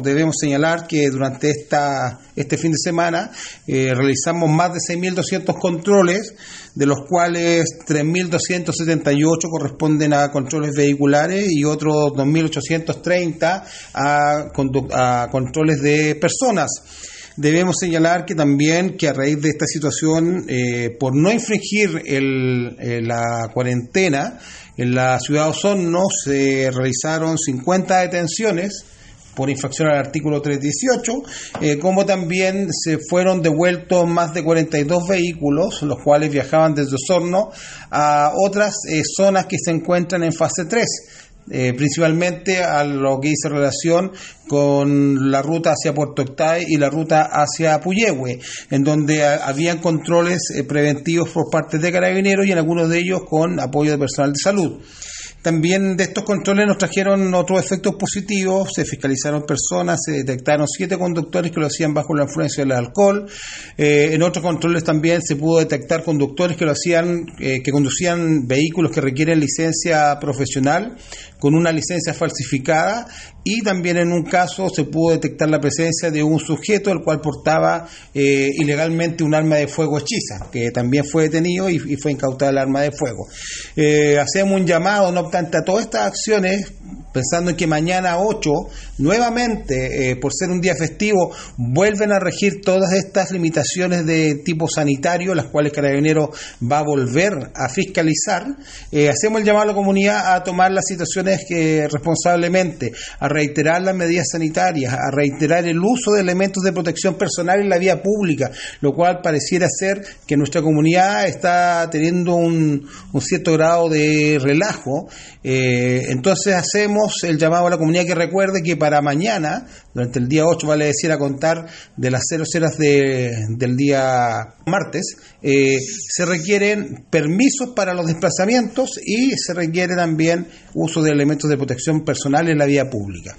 Debemos señalar que durante esta, este fin de semana eh, realizamos más de 6.200 controles, de los cuales 3.278 corresponden a controles vehiculares y otros 2.830 a, a controles de personas. Debemos señalar que también que a raíz de esta situación, eh, por no infringir el, eh, la cuarentena, en la ciudad de Osorno se realizaron 50 detenciones por infracción al artículo 318, eh, como también se fueron devueltos más de 42 vehículos, los cuales viajaban desde Osorno a otras eh, zonas que se encuentran en fase 3. Eh, principalmente a lo que hice relación con la ruta hacia Puerto Octay y la ruta hacia Puyehue, en donde habían controles preventivos por parte de carabineros y en algunos de ellos con apoyo de personal de salud. También de estos controles nos trajeron otros efectos positivos, se fiscalizaron personas, se detectaron siete conductores que lo hacían bajo la influencia del alcohol. Eh, en otros controles también se pudo detectar conductores que lo hacían, eh, que conducían vehículos que requieren licencia profesional con una licencia falsificada y también en un caso se pudo detectar la presencia de un sujeto el cual portaba eh, ilegalmente un arma de fuego hechiza, que también fue detenido y, fue incautada el arma de fuego. hacemos un llamado, no obstante, a todas estas acciones, pensando en que mañana 8, nuevamente, eh, por ser un día festivo, vuelven a regir todas estas limitaciones de tipo sanitario, las cuales Carabinero va a volver a fiscalizar, eh, hacemos el llamado a la comunidad a tomar las situaciones que responsablemente, a reiterar las medidas sanitarias, a reiterar el uso de elementos de protección personal en la vía pública, lo cual pareciera ser que nuestra comunidad está teniendo un, cierto grado de relajo. Eh, entonces hacemos el llamado a la comunidad que recuerde que para mañana, durante el día 8, vale decir a contar de las 0 horas del día martes, eh, se requieren permisos para los desplazamientos y se requiere también uso de elementos de protección personal en la vía pública.